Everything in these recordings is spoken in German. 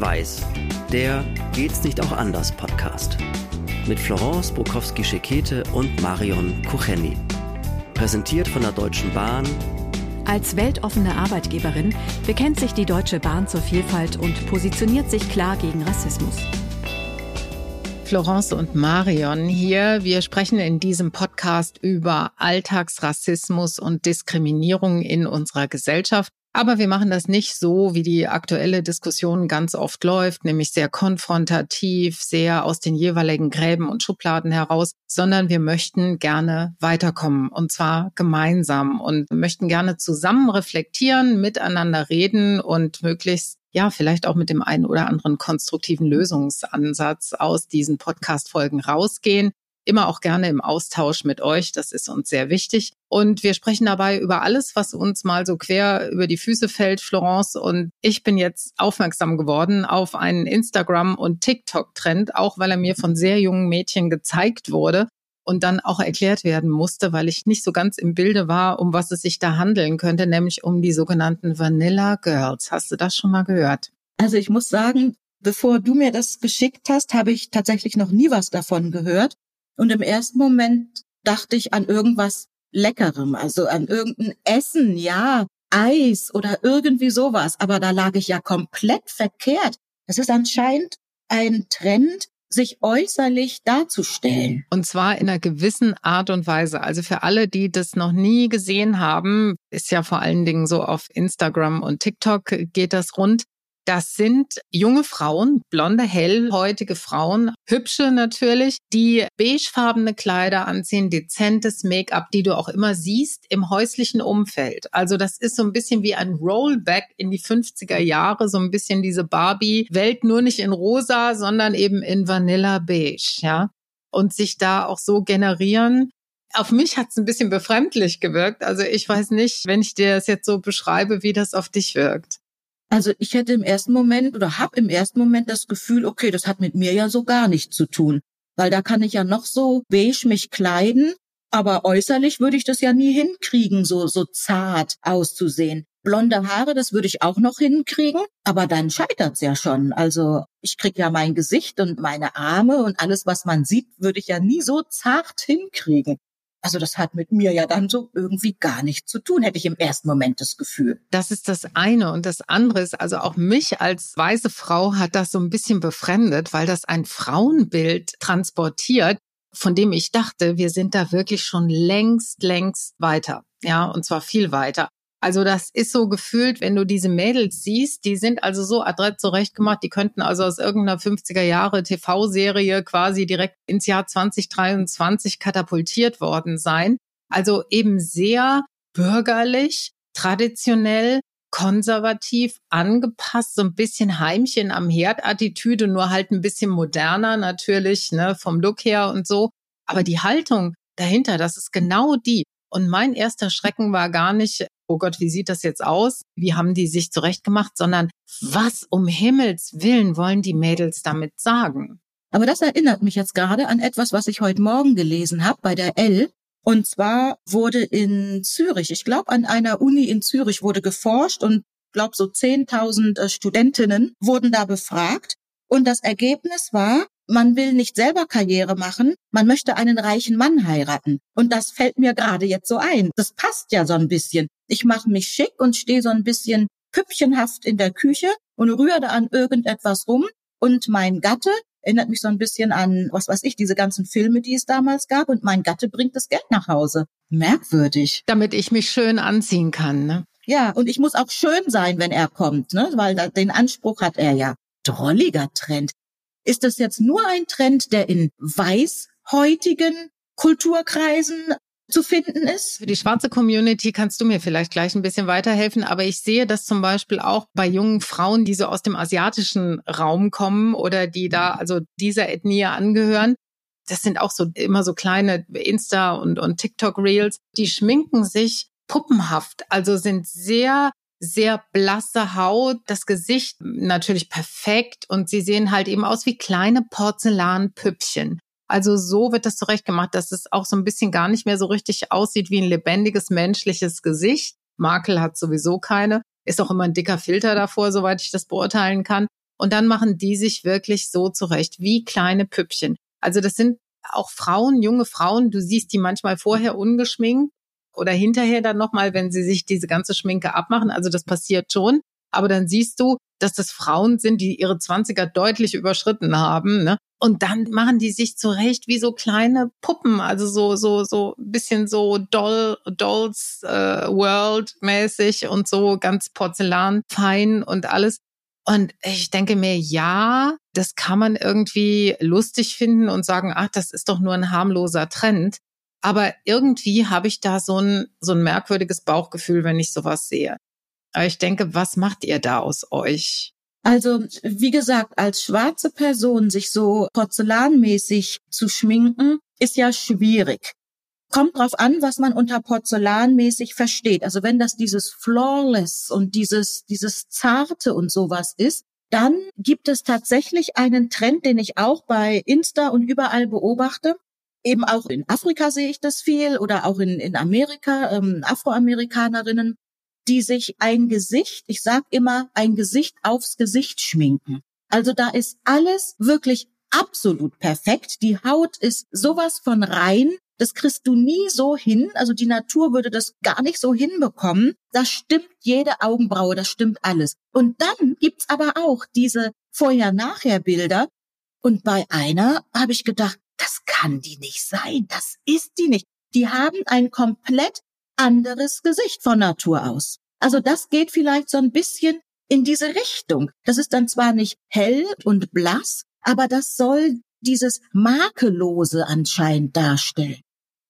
Schwarz-Weiß, der Geht's nicht auch anders Podcast. Mit Florence Bukowski-Schekete und Marion Kucheni. Präsentiert von der Deutschen Bahn. Als weltoffene Arbeitgeberin bekennt sich die Deutsche Bahn zur Vielfalt und positioniert sich klar gegen Rassismus. Florence und Marion hier. Wir sprechen in diesem Podcast über Alltagsrassismus und Diskriminierung in unserer Gesellschaft. Aber wir machen das nicht so, wie die aktuelle Diskussion ganz oft läuft, nämlich sehr konfrontativ, sehr aus den jeweiligen Gräben und Schubladen heraus, sondern wir möchten gerne weiterkommen und zwar gemeinsam und möchten gerne zusammen reflektieren, miteinander reden und möglichst ja, vielleicht auch mit dem einen oder anderen konstruktiven Lösungsansatz aus diesen Podcast-Folgen rausgehen. Immer auch gerne im Austausch mit euch. Das ist uns sehr wichtig. Und wir sprechen dabei über alles, was uns mal so quer über die Füße fällt, Florence. Und ich bin jetzt aufmerksam geworden auf einen Instagram- und TikTok-Trend, auch weil er mir von sehr jungen Mädchen gezeigt wurde und dann auch erklärt werden musste, weil ich nicht so ganz im Bilde war, um was es sich da handeln könnte, nämlich um die sogenannten Vanilla Girls. Hast du das schon mal gehört? Also ich muss sagen, bevor du mir das geschickt hast, habe ich tatsächlich noch nie was davon gehört. Und im ersten Moment dachte ich an irgendwas Leckerem, also an irgendein Essen, ja, Eis oder irgendwie sowas. Aber da lag ich ja komplett verkehrt. Das ist anscheinend ein Trend, sich äußerlich darzustellen. Und zwar in einer gewissen Art und Weise. Also für alle, die das noch nie gesehen haben, ist ja vor allen Dingen so auf Instagram und TikTok geht das rund. Das sind junge Frauen, blonde, hellhäutige Frauen, hübsche natürlich, die beigefarbene Kleider anziehen, dezentes Make-up, die du auch immer siehst im häuslichen Umfeld. Also das ist so ein bisschen wie ein Rollback in die 50er Jahre, so ein bisschen diese Barbie-Welt, nur nicht in rosa, sondern eben in Vanilla Beige, ja. Und sich da auch so generieren, auf mich hat es ein bisschen befremdlich gewirkt. Also ich weiß nicht, wenn ich dir das jetzt so beschreibe, wie das auf dich wirkt. Also ich hätte im ersten Moment oder habe im ersten Moment das Gefühl, okay, das hat mit mir ja so gar nichts zu tun, weil da kann ich ja noch so beige mich kleiden, aber äußerlich würde ich das ja nie hinkriegen, so so zart auszusehen. Blonde Haare, das würde ich auch noch hinkriegen, aber dann scheitert's ja schon. Also ich krieg ja mein Gesicht und meine Arme und alles, was man sieht, würde ich ja nie so zart hinkriegen. Also das hat mit mir ja dann so irgendwie gar nichts zu tun, hätte ich im ersten Moment das Gefühl. Das ist das eine. Und das andere ist, also auch mich als weiße Frau hat das so ein bisschen befremdet, weil das ein Frauenbild transportiert, von dem ich dachte, wir sind da wirklich schon längst, längst weiter. Ja, und zwar viel weiter. Also das ist so gefühlt, wenn du diese Mädels siehst, die sind also so adrett zurechtgemacht, die könnten also aus irgendeiner 50er Jahre TV-Serie quasi direkt ins Jahr 2023 katapultiert worden sein. Also eben sehr bürgerlich, traditionell, konservativ, angepasst, so ein bisschen Heimchen am Herd-Attitüde, nur halt ein bisschen moderner natürlich, ne, vom Look her und so. Aber die Haltung dahinter, das ist genau die. Und mein erster Schrecken war gar nicht, oh Gott, wie sieht das jetzt aus? Wie haben die sich zurechtgemacht? Sondern was um Himmels Willen wollen die Mädels damit sagen? Aber das erinnert mich jetzt gerade an etwas, was ich heute Morgen gelesen habe bei der L. Und zwar wurde in Zürich, ich glaube an einer Uni in Zürich wurde geforscht und glaube so 10.000 äh, Studentinnen wurden da befragt. Und das Ergebnis war, man will nicht selber Karriere machen, man möchte einen reichen Mann heiraten. Und das fällt mir gerade jetzt so ein. Das passt ja so ein bisschen. Ich mache mich schick und stehe so ein bisschen püppchenhaft in der Küche und rühre da an irgendetwas rum. Und mein Gatte erinnert mich so ein bisschen an, was weiß ich, diese ganzen Filme, die es damals gab. Und mein Gatte bringt das Geld nach Hause. Merkwürdig. Damit ich mich schön anziehen kann, ne? Ja, und ich muss auch schön sein, wenn er kommt, ne? Weil da, den Anspruch hat er ja. Drolliger Trend. Ist das jetzt nur ein Trend, der in weißhäutigen Kulturkreisen zu finden ist. Für die schwarze Community kannst du mir vielleicht gleich ein bisschen weiterhelfen, aber ich sehe das zum Beispiel auch bei jungen Frauen, die so aus dem asiatischen Raum kommen oder die da also dieser Ethnie angehören. Das sind auch so immer so kleine Insta und, und TikTok Reels. Die schminken sich puppenhaft, also sind sehr sehr blasse Haut, das Gesicht natürlich perfekt und sie sehen halt eben aus wie kleine Porzellanpüppchen. Also so wird das zurechtgemacht, dass es auch so ein bisschen gar nicht mehr so richtig aussieht wie ein lebendiges menschliches Gesicht. Makel hat sowieso keine. Ist auch immer ein dicker Filter davor, soweit ich das beurteilen kann. Und dann machen die sich wirklich so zurecht, wie kleine Püppchen. Also das sind auch Frauen, junge Frauen, du siehst die manchmal vorher ungeschminkt oder hinterher dann nochmal, wenn sie sich diese ganze Schminke abmachen. Also das passiert schon. Aber dann siehst du, dass das Frauen sind, die ihre Zwanziger deutlich überschritten haben. Ne? Und dann machen die sich zurecht wie so kleine Puppen, also so so so ein bisschen so Doll Dolls äh, World mäßig und so ganz porzellanfein und alles. Und ich denke mir, ja, das kann man irgendwie lustig finden und sagen, ach, das ist doch nur ein harmloser Trend. Aber irgendwie habe ich da so ein, so ein merkwürdiges Bauchgefühl, wenn ich sowas sehe. Aber ich denke, was macht ihr da aus euch? Also, wie gesagt, als schwarze Person sich so porzellanmäßig zu schminken, ist ja schwierig. Kommt drauf an, was man unter porzellanmäßig versteht. Also wenn das dieses flawless und dieses, dieses zarte und sowas ist, dann gibt es tatsächlich einen Trend, den ich auch bei Insta und überall beobachte. Eben auch in Afrika sehe ich das viel oder auch in, in Amerika, ähm, Afroamerikanerinnen, die sich ein Gesicht, ich sag immer, ein Gesicht aufs Gesicht schminken. Also da ist alles wirklich absolut perfekt. Die Haut ist sowas von rein. Das kriegst du nie so hin. Also die Natur würde das gar nicht so hinbekommen. Das stimmt jede Augenbraue, das stimmt alles. Und dann gibt's aber auch diese Vorher-Nachher-Bilder. Und bei einer habe ich gedacht, das kann die nicht sein. Das ist die nicht. Die haben ein komplett anderes Gesicht von Natur aus. Also das geht vielleicht so ein bisschen in diese Richtung. Das ist dann zwar nicht hell und blass, aber das soll dieses Makellose anscheinend darstellen.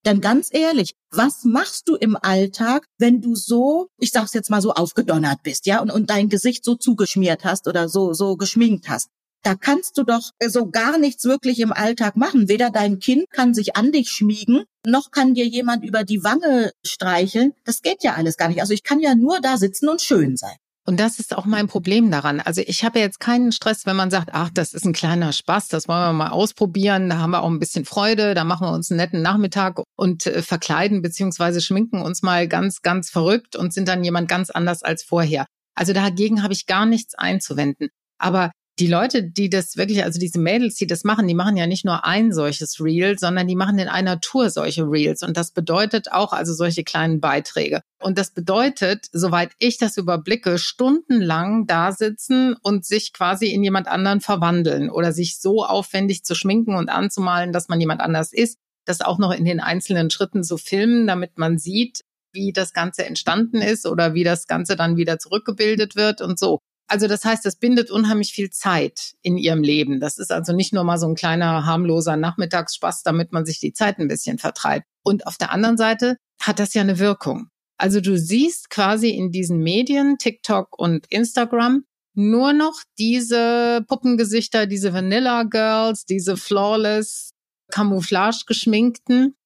Denn ganz ehrlich, was machst du im Alltag, wenn du so, ich sag's jetzt mal so aufgedonnert bist, ja, und, und dein Gesicht so zugeschmiert hast oder so, so geschminkt hast? Da kannst du doch so gar nichts wirklich im Alltag machen. Weder dein Kind kann sich an dich schmiegen, noch kann dir jemand über die Wange streicheln. Das geht ja alles gar nicht. Also ich kann ja nur da sitzen und schön sein. Und das ist auch mein Problem daran. Also ich habe jetzt keinen Stress, wenn man sagt, ach, das ist ein kleiner Spaß, das wollen wir mal ausprobieren, da haben wir auch ein bisschen Freude, da machen wir uns einen netten Nachmittag und äh, verkleiden beziehungsweise schminken uns mal ganz, ganz verrückt und sind dann jemand ganz anders als vorher. Also dagegen habe ich gar nichts einzuwenden. Aber die Leute, die das wirklich, also diese Mädels, die das machen, die machen ja nicht nur ein solches Reel, sondern die machen in einer Tour solche Reels. Und das bedeutet auch also solche kleinen Beiträge. Und das bedeutet, soweit ich das überblicke, stundenlang da sitzen und sich quasi in jemand anderen verwandeln oder sich so aufwendig zu schminken und anzumalen, dass man jemand anders ist. Das auch noch in den einzelnen Schritten zu filmen, damit man sieht, wie das Ganze entstanden ist oder wie das Ganze dann wieder zurückgebildet wird und so. Also das heißt, das bindet unheimlich viel Zeit in ihrem Leben. Das ist also nicht nur mal so ein kleiner harmloser Nachmittagsspaß, damit man sich die Zeit ein bisschen vertreibt. Und auf der anderen Seite hat das ja eine Wirkung. Also du siehst quasi in diesen Medien, TikTok und Instagram, nur noch diese Puppengesichter, diese Vanilla Girls, diese flawless, Camouflage geschminkten.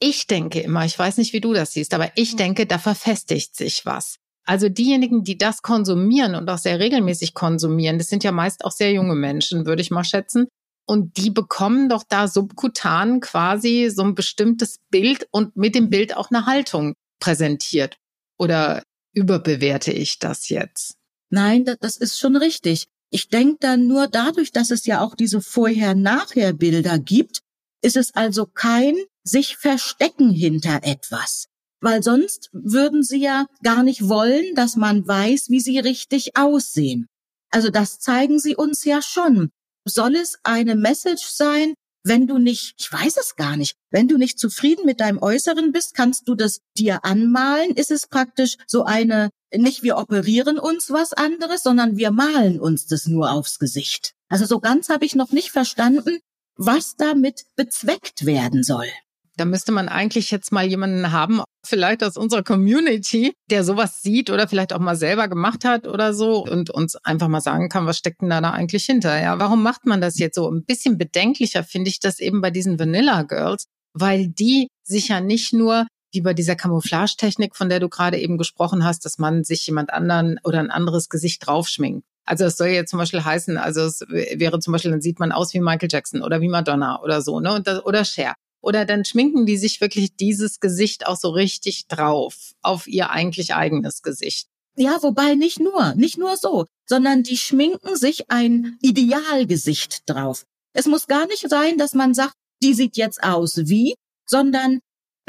Ich denke immer, ich weiß nicht, wie du das siehst, aber ich mhm. denke, da verfestigt sich was. Also diejenigen, die das konsumieren und auch sehr regelmäßig konsumieren, das sind ja meist auch sehr junge Menschen, würde ich mal schätzen. Und die bekommen doch da subkutan quasi so ein bestimmtes Bild und mit dem Bild auch eine Haltung präsentiert. Oder überbewerte ich das jetzt? Nein, das ist schon richtig. Ich denke dann nur dadurch, dass es ja auch diese Vorher-Nachher-Bilder gibt, ist es also kein sich verstecken hinter etwas weil sonst würden sie ja gar nicht wollen, dass man weiß, wie sie richtig aussehen. Also das zeigen sie uns ja schon. Soll es eine Message sein, wenn du nicht, ich weiß es gar nicht, wenn du nicht zufrieden mit deinem Äußeren bist, kannst du das dir anmalen? Ist es praktisch so eine, nicht wir operieren uns was anderes, sondern wir malen uns das nur aufs Gesicht. Also so ganz habe ich noch nicht verstanden, was damit bezweckt werden soll. Da müsste man eigentlich jetzt mal jemanden haben, vielleicht aus unserer Community, der sowas sieht oder vielleicht auch mal selber gemacht hat oder so und uns einfach mal sagen kann, was steckt denn da, da eigentlich hinter? Ja, warum macht man das jetzt so? Ein bisschen bedenklicher finde ich das eben bei diesen Vanilla Girls, weil die sich ja nicht nur wie bei dieser Camouflage-Technik, von der du gerade eben gesprochen hast, dass man sich jemand anderen oder ein anderes Gesicht draufschminkt. Also es soll jetzt zum Beispiel heißen, also es wäre zum Beispiel, dann sieht man aus wie Michael Jackson oder wie Madonna oder so, ne? Und das, oder Cher. Oder dann schminken die sich wirklich dieses Gesicht auch so richtig drauf, auf ihr eigentlich eigenes Gesicht. Ja, wobei nicht nur, nicht nur so, sondern die schminken sich ein Idealgesicht drauf. Es muss gar nicht sein, dass man sagt, die sieht jetzt aus wie, sondern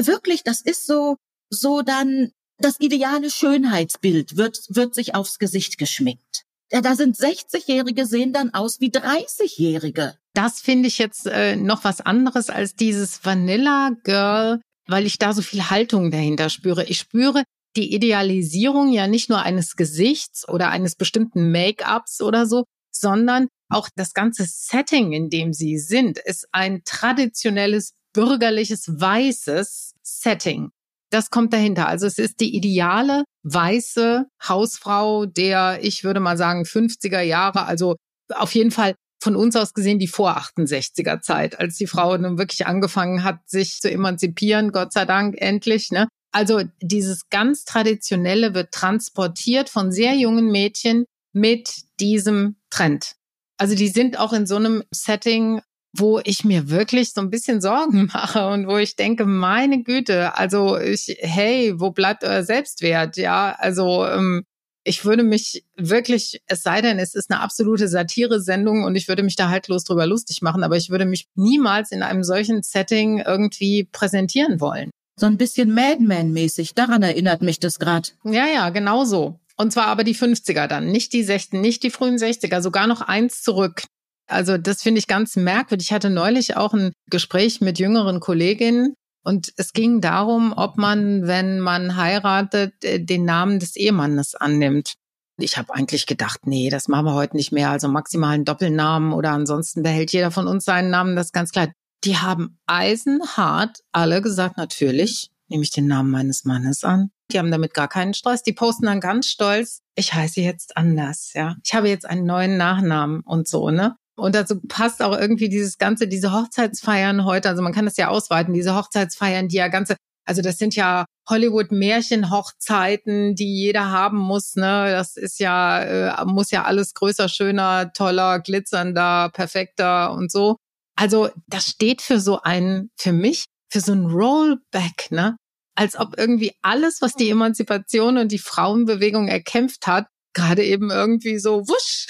wirklich, das ist so, so dann das ideale Schönheitsbild wird, wird sich aufs Gesicht geschminkt. Ja, da sind 60-Jährige sehen dann aus wie 30-Jährige. Das finde ich jetzt äh, noch was anderes als dieses Vanilla Girl, weil ich da so viel Haltung dahinter spüre. Ich spüre die Idealisierung ja nicht nur eines Gesichts oder eines bestimmten Make-ups oder so, sondern auch das ganze Setting, in dem sie sind, ist ein traditionelles bürgerliches weißes Setting. Das kommt dahinter. Also es ist die ideale weiße Hausfrau der, ich würde mal sagen, 50er Jahre, also auf jeden Fall von uns aus gesehen die vor 68er Zeit, als die Frau nun wirklich angefangen hat, sich zu emanzipieren, Gott sei Dank endlich, ne? Also dieses ganz traditionelle wird transportiert von sehr jungen Mädchen mit diesem Trend. Also die sind auch in so einem Setting wo ich mir wirklich so ein bisschen Sorgen mache und wo ich denke, meine Güte, also ich, hey, wo bleibt euer Selbstwert? Ja, also ähm, ich würde mich wirklich, es sei denn, es ist eine absolute Satire-Sendung und ich würde mich da haltlos drüber lustig machen, aber ich würde mich niemals in einem solchen Setting irgendwie präsentieren wollen. So ein bisschen Madman-mäßig, daran erinnert mich das gerade. Ja, ja, genau so. Und zwar aber die 50er dann, nicht die 60, nicht die frühen 60er, sogar noch eins zurück. Also das finde ich ganz merkwürdig. Ich hatte neulich auch ein Gespräch mit jüngeren Kolleginnen und es ging darum, ob man, wenn man heiratet, äh, den Namen des Ehemannes annimmt. Ich habe eigentlich gedacht, nee, das machen wir heute nicht mehr. Also maximalen Doppelnamen oder ansonsten behält jeder von uns seinen Namen, das ist ganz klar. Die haben eisenhart alle gesagt, natürlich nehme ich den Namen meines Mannes an. Die haben damit gar keinen Stress. Die posten dann ganz stolz, ich heiße jetzt anders, ja. Ich habe jetzt einen neuen Nachnamen und so, ne? Und dazu passt auch irgendwie dieses ganze, diese Hochzeitsfeiern heute. Also man kann das ja ausweiten, diese Hochzeitsfeiern, die ja ganze, also das sind ja Hollywood-Märchen-Hochzeiten, die jeder haben muss. Ne, das ist ja äh, muss ja alles größer, schöner, toller, glitzernder, perfekter und so. Also das steht für so einen, für mich, für so ein Rollback, ne? Als ob irgendwie alles, was die Emanzipation und die Frauenbewegung erkämpft hat, gerade eben irgendwie so wusch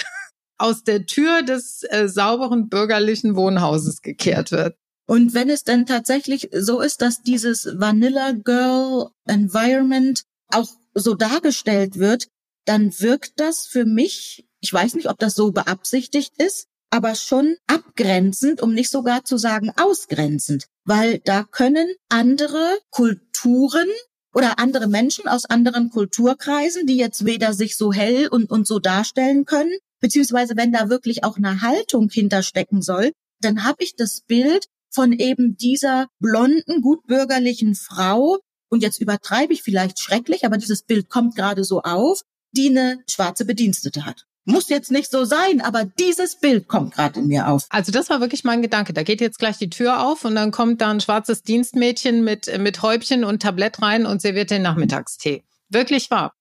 aus der Tür des äh, sauberen bürgerlichen Wohnhauses gekehrt wird. Und wenn es denn tatsächlich so ist, dass dieses Vanilla Girl Environment auch so dargestellt wird, dann wirkt das für mich, ich weiß nicht, ob das so beabsichtigt ist, aber schon abgrenzend, um nicht sogar zu sagen ausgrenzend, weil da können andere Kulturen oder andere Menschen aus anderen Kulturkreisen, die jetzt weder sich so hell und, und so darstellen können, beziehungsweise wenn da wirklich auch eine Haltung hinterstecken soll, dann habe ich das Bild von eben dieser blonden, gutbürgerlichen Frau, und jetzt übertreibe ich vielleicht schrecklich, aber dieses Bild kommt gerade so auf, die eine schwarze Bedienstete hat. Muss jetzt nicht so sein, aber dieses Bild kommt gerade in mir auf. Also das war wirklich mein Gedanke. Da geht jetzt gleich die Tür auf und dann kommt da ein schwarzes Dienstmädchen mit, mit Häubchen und Tablett rein und serviert den Nachmittagstee. Wirklich wahr.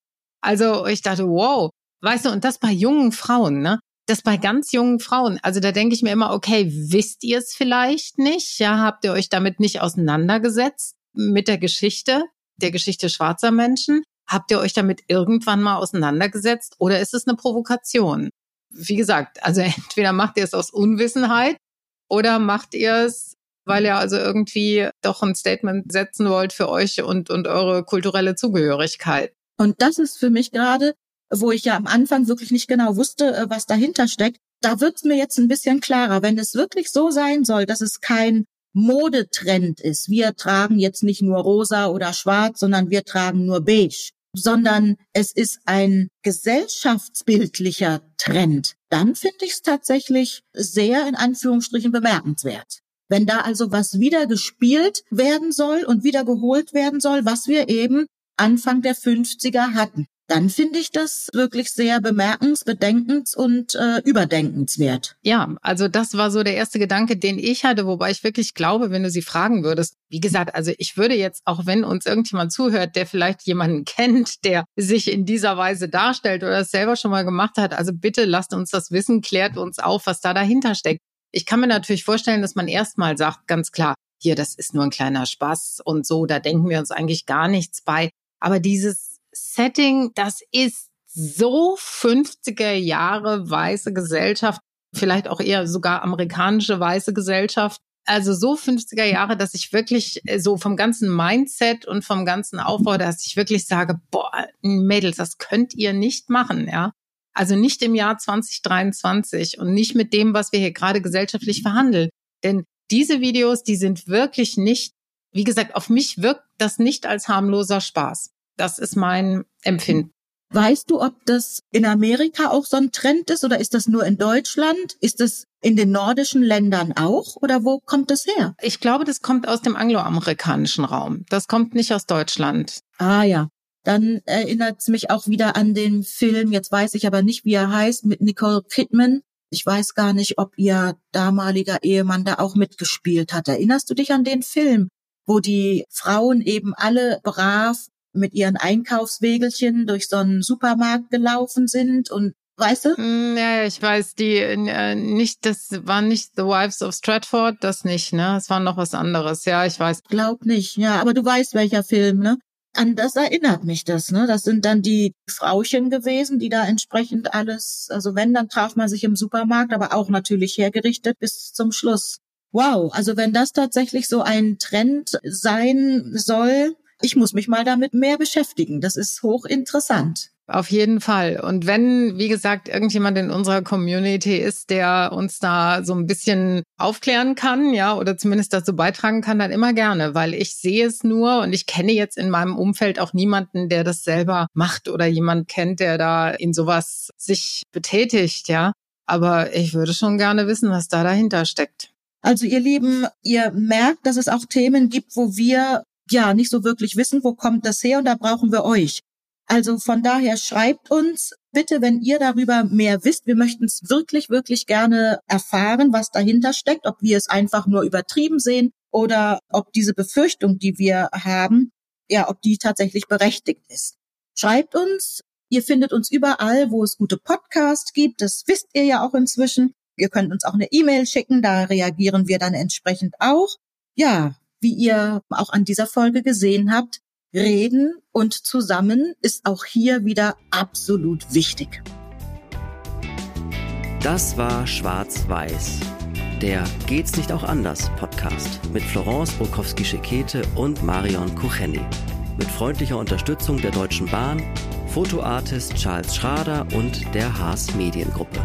Also ich dachte, wow, Weißt du, und das bei jungen Frauen, ne? Das bei ganz jungen Frauen. Also da denke ich mir immer, okay, wisst ihr es vielleicht nicht? Ja, habt ihr euch damit nicht auseinandergesetzt mit der Geschichte, der Geschichte schwarzer Menschen? Habt ihr euch damit irgendwann mal auseinandergesetzt oder ist es eine Provokation? Wie gesagt, also entweder macht ihr es aus Unwissenheit oder macht ihr es, weil ihr also irgendwie doch ein Statement setzen wollt für euch und, und eure kulturelle Zugehörigkeit. Und das ist für mich gerade wo ich ja am Anfang wirklich nicht genau wusste, äh, was dahinter steckt, da wird's mir jetzt ein bisschen klarer. Wenn es wirklich so sein soll, dass es kein Modetrend ist, wir tragen jetzt nicht nur rosa oder schwarz, sondern wir tragen nur beige, sondern es ist ein gesellschaftsbildlicher Trend, dann finde ich es tatsächlich sehr in Anführungsstrichen bemerkenswert. Wenn da also was wieder gespielt werden soll und wieder geholt werden soll, was wir eben Anfang der 50er hatten dann finde ich das wirklich sehr bemerkens, bedenkens und äh, überdenkenswert. Ja, also das war so der erste Gedanke, den ich hatte, wobei ich wirklich glaube, wenn du sie fragen würdest, wie gesagt, also ich würde jetzt, auch wenn uns irgendjemand zuhört, der vielleicht jemanden kennt, der sich in dieser Weise darstellt oder es selber schon mal gemacht hat, also bitte lasst uns das wissen, klärt uns auf, was da dahinter steckt. Ich kann mir natürlich vorstellen, dass man erstmal sagt, ganz klar, hier, das ist nur ein kleiner Spaß und so, da denken wir uns eigentlich gar nichts bei. Aber dieses Setting, das ist so 50er Jahre weiße Gesellschaft, vielleicht auch eher sogar amerikanische weiße Gesellschaft. Also so 50er Jahre, dass ich wirklich äh, so vom ganzen Mindset und vom ganzen Aufbau, dass ich wirklich sage, boah, Mädels, das könnt ihr nicht machen, ja. Also nicht im Jahr 2023 und nicht mit dem, was wir hier gerade gesellschaftlich verhandeln. Denn diese Videos, die sind wirklich nicht, wie gesagt, auf mich wirkt das nicht als harmloser Spaß. Das ist mein Empfinden. Weißt du, ob das in Amerika auch so ein Trend ist oder ist das nur in Deutschland? Ist das in den nordischen Ländern auch oder wo kommt das her? Ich glaube, das kommt aus dem angloamerikanischen Raum. Das kommt nicht aus Deutschland. Ah ja. Dann erinnert es mich auch wieder an den Film, jetzt weiß ich aber nicht, wie er heißt, mit Nicole Kidman. Ich weiß gar nicht, ob ihr damaliger Ehemann da auch mitgespielt hat. Erinnerst du dich an den Film, wo die Frauen eben alle brav mit ihren Einkaufswegelchen durch so einen Supermarkt gelaufen sind und Weißt du? Mm, ja, ich weiß, die äh, nicht, das waren nicht The Wives of Stratford, das nicht, ne? Es war noch was anderes. Ja, ich weiß. Glaub nicht, ja, aber du weißt, welcher Film, ne? An das erinnert mich das, ne? Das sind dann die Frauchen gewesen, die da entsprechend alles, also wenn, dann traf man sich im Supermarkt, aber auch natürlich hergerichtet bis zum Schluss. Wow, also wenn das tatsächlich so ein Trend sein soll, ich muss mich mal damit mehr beschäftigen. Das ist hochinteressant. Auf jeden Fall. Und wenn, wie gesagt, irgendjemand in unserer Community ist, der uns da so ein bisschen aufklären kann, ja, oder zumindest dazu beitragen kann, dann immer gerne, weil ich sehe es nur und ich kenne jetzt in meinem Umfeld auch niemanden, der das selber macht oder jemand kennt, der da in sowas sich betätigt, ja. Aber ich würde schon gerne wissen, was da dahinter steckt. Also ihr Lieben, ihr merkt, dass es auch Themen gibt, wo wir ja nicht so wirklich wissen, wo kommt das her und da brauchen wir euch. Also von daher schreibt uns bitte, wenn ihr darüber mehr wisst. Wir möchten es wirklich, wirklich gerne erfahren, was dahinter steckt, ob wir es einfach nur übertrieben sehen oder ob diese Befürchtung, die wir haben, ja, ob die tatsächlich berechtigt ist. Schreibt uns. Ihr findet uns überall, wo es gute Podcasts gibt. Das wisst ihr ja auch inzwischen. Ihr könnt uns auch eine E-Mail schicken, da reagieren wir dann entsprechend auch. Ja, wie ihr auch an dieser Folge gesehen habt, reden und zusammen ist auch hier wieder absolut wichtig. Das war Schwarz-Weiß, der Geht's nicht auch anders Podcast mit Florence Bukowski-Schekete und Marion Kucheni. Mit freundlicher Unterstützung der Deutschen Bahn, Fotoartist Charles Schrader und der Haas Mediengruppe.